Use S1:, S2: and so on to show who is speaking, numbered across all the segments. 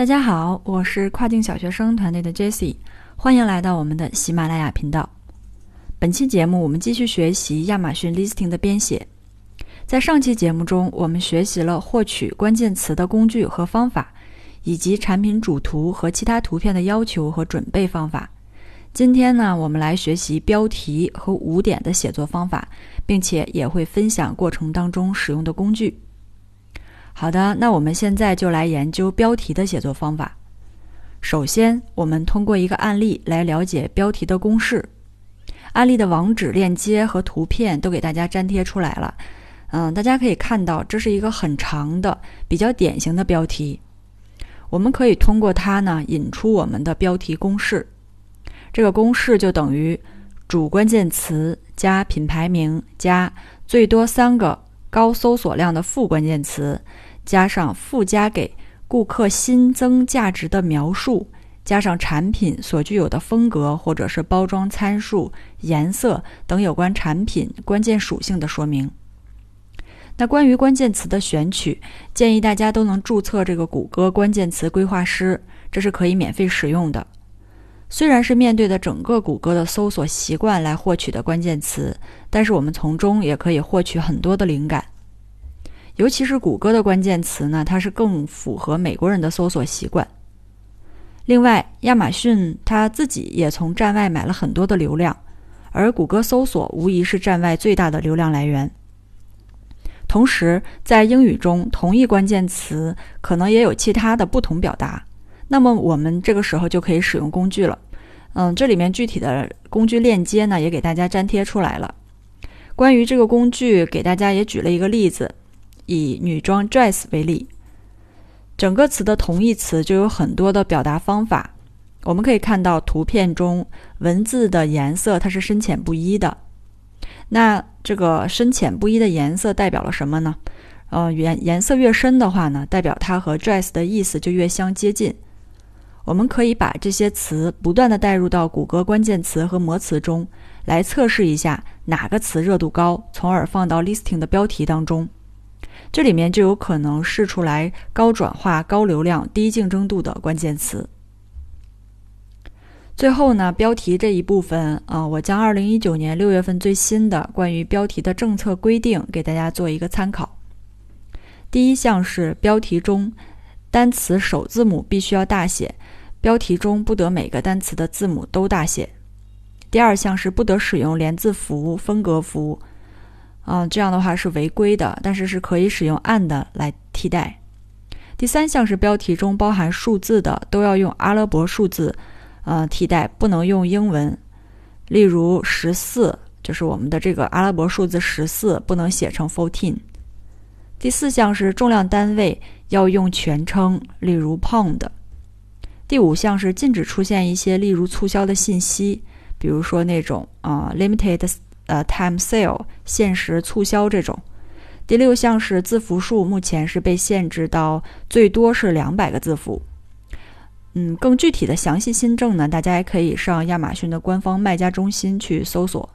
S1: 大家好，我是跨境小学生团队的 Jesse，欢迎来到我们的喜马拉雅频道。本期节目我们继续学习亚马逊 Listing 的编写。在上期节目中，我们学习了获取关键词的工具和方法，以及产品主图和其他图片的要求和准备方法。今天呢，我们来学习标题和五点的写作方法，并且也会分享过程当中使用的工具。好的，那我们现在就来研究标题的写作方法。首先，我们通过一个案例来了解标题的公式。案例的网址链接和图片都给大家粘贴出来了。嗯，大家可以看到，这是一个很长的、比较典型的标题。我们可以通过它呢，引出我们的标题公式。这个公式就等于主关键词加品牌名加最多三个高搜索量的副关键词。加上附加给顾客新增价值的描述，加上产品所具有的风格或者是包装参数、颜色等有关产品关键属性的说明。那关于关键词的选取，建议大家都能注册这个谷歌关键词规划师，这是可以免费使用的。虽然是面对的整个谷歌的搜索习惯来获取的关键词，但是我们从中也可以获取很多的灵感。尤其是谷歌的关键词呢，它是更符合美国人的搜索习惯。另外，亚马逊它自己也从站外买了很多的流量，而谷歌搜索无疑是站外最大的流量来源。同时，在英语中，同一关键词可能也有其他的不同表达。那么，我们这个时候就可以使用工具了。嗯，这里面具体的工具链接呢，也给大家粘贴出来了。关于这个工具，给大家也举了一个例子。以女装 dress 为例，整个词的同义词就有很多的表达方法。我们可以看到图片中文字的颜色它是深浅不一的。那这个深浅不一的颜色代表了什么呢？呃，颜颜色越深的话呢，代表它和 dress 的意思就越相接近。我们可以把这些词不断的带入到谷歌关键词和模词中，来测试一下哪个词热度高，从而放到 listing 的标题当中。这里面就有可能试出来高转化、高流量、低竞争度的关键词。最后呢，标题这一部分啊，我将二零一九年六月份最新的关于标题的政策规定给大家做一个参考。第一项是标题中单词首字母必须要大写，标题中不得每个单词的字母都大写。第二项是不得使用连字符、分隔符。嗯，这样的话是违规的，但是是可以使用 and 来替代。第三项是标题中包含数字的都要用阿拉伯数字，呃，替代不能用英文。例如十四就是我们的这个阿拉伯数字十四，不能写成 fourteen。第四项是重量单位要用全称，例如 pound。第五项是禁止出现一些例如促销的信息，比如说那种啊 limited。呃，time sale 限时促销这种。第六项是字符数，目前是被限制到最多是两百个字符。嗯，更具体的详细新政呢，大家也可以上亚马逊的官方卖家中心去搜索。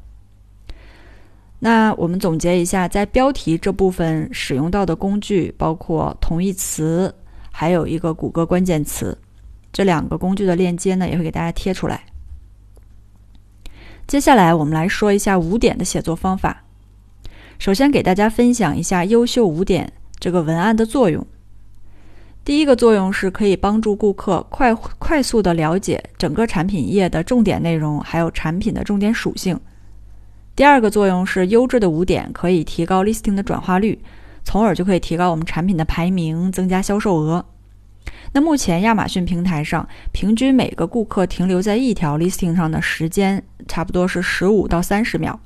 S1: 那我们总结一下，在标题这部分使用到的工具包括同义词，还有一个谷歌关键词。这两个工具的链接呢，也会给大家贴出来。接下来，我们来说一下五点的写作方法。首先，给大家分享一下优秀五点这个文案的作用。第一个作用是可以帮助顾客快快速的了解整个产品页的重点内容，还有产品的重点属性。第二个作用是优质的五点可以提高 listing 的转化率，从而就可以提高我们产品的排名，增加销售额。那目前亚马逊平台上，平均每个顾客停留在一条 listing 上的时间差不多是十五到三十秒。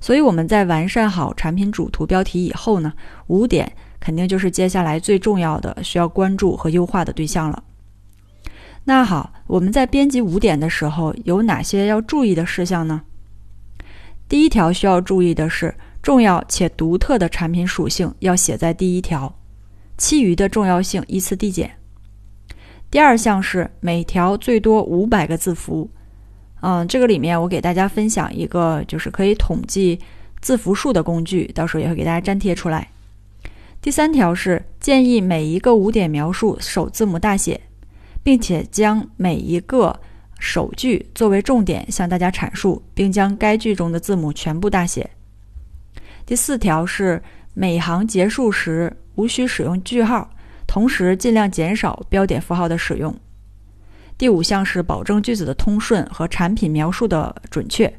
S1: 所以我们在完善好产品主图标题以后呢，五点肯定就是接下来最重要的需要关注和优化的对象了。那好，我们在编辑五点的时候有哪些要注意的事项呢？第一条需要注意的是，重要且独特的产品属性要写在第一条，其余的重要性依次递减。第二项是每条最多五百个字符，嗯，这个里面我给大家分享一个就是可以统计字符数的工具，到时候也会给大家粘贴出来。第三条是建议每一个五点描述首字母大写，并且将每一个首句作为重点向大家阐述，并将该句中的字母全部大写。第四条是每行结束时无需使用句号，同时尽量减少标点符号的使用。第五项是保证句子的通顺和产品描述的准确。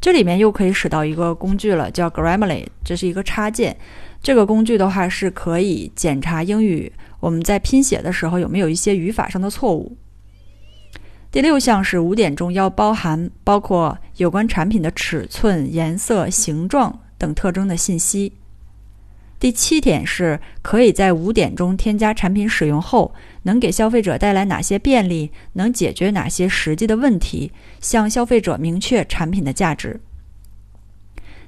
S1: 这里面又可以使到一个工具了，叫 Grammarly，这是一个插件。这个工具的话是可以检查英语我们在拼写的时候有没有一些语法上的错误。第六项是五点中要包含包括有关产品的尺寸、颜色、形状等特征的信息。第七点是可以在五点中添加产品使用后能给消费者带来哪些便利，能解决哪些实际的问题，向消费者明确产品的价值。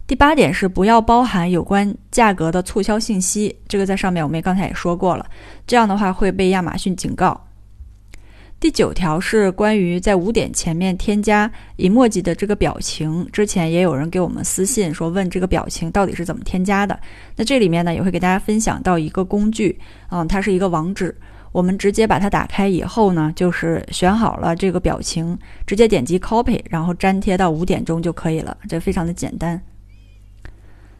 S1: 第八点是不要包含有关价格的促销信息，这个在上面我们也刚才也说过了，这样的话会被亚马逊警告。第九条是关于在五点前面添加 emoji 的这个表情。之前也有人给我们私信说问这个表情到底是怎么添加的。那这里面呢也会给大家分享到一个工具，嗯，它是一个网址。我们直接把它打开以后呢，就是选好了这个表情，直接点击 copy，然后粘贴到五点钟就可以了。这非常的简单。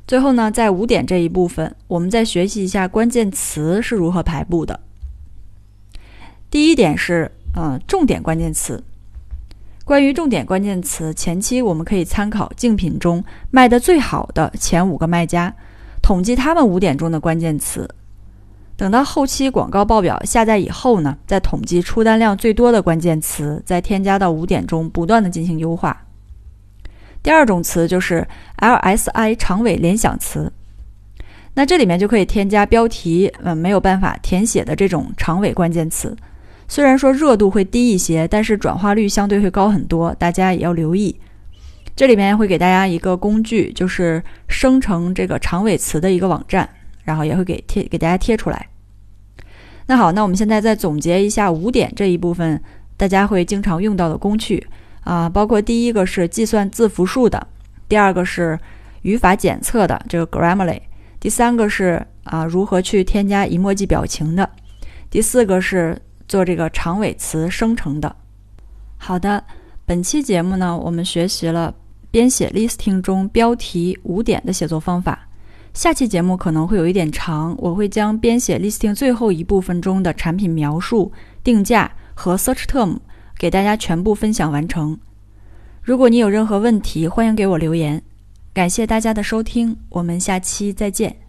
S1: 最后呢，在五点这一部分，我们再学习一下关键词是如何排布的。第一点是。嗯，重点关键词。关于重点关键词，前期我们可以参考竞品中卖的最好的前五个卖家，统计他们五点中的关键词。等到后期广告报表下载以后呢，再统计出单量最多的关键词，再添加到五点中，不断的进行优化。第二种词就是 LSI 长尾联想词，那这里面就可以添加标题嗯没有办法填写的这种长尾关键词。虽然说热度会低一些，但是转化率相对会高很多，大家也要留意。这里面会给大家一个工具，就是生成这个长尾词的一个网站，然后也会给贴给大家贴出来。那好，那我们现在再总结一下五点这一部分，大家会经常用到的工具啊，包括第一个是计算字符数的，第二个是语法检测的这个 Grammarly，第三个是啊如何去添加 emoji 表情的，第四个是。做这个长尾词生成的。好的，本期节目呢，我们学习了编写 listing 中标题五点的写作方法。下期节目可能会有一点长，我会将编写 listing 最后一部分中的产品描述、定价和 search term 给大家全部分享完成。如果你有任何问题，欢迎给我留言。感谢大家的收听，我们下期再见。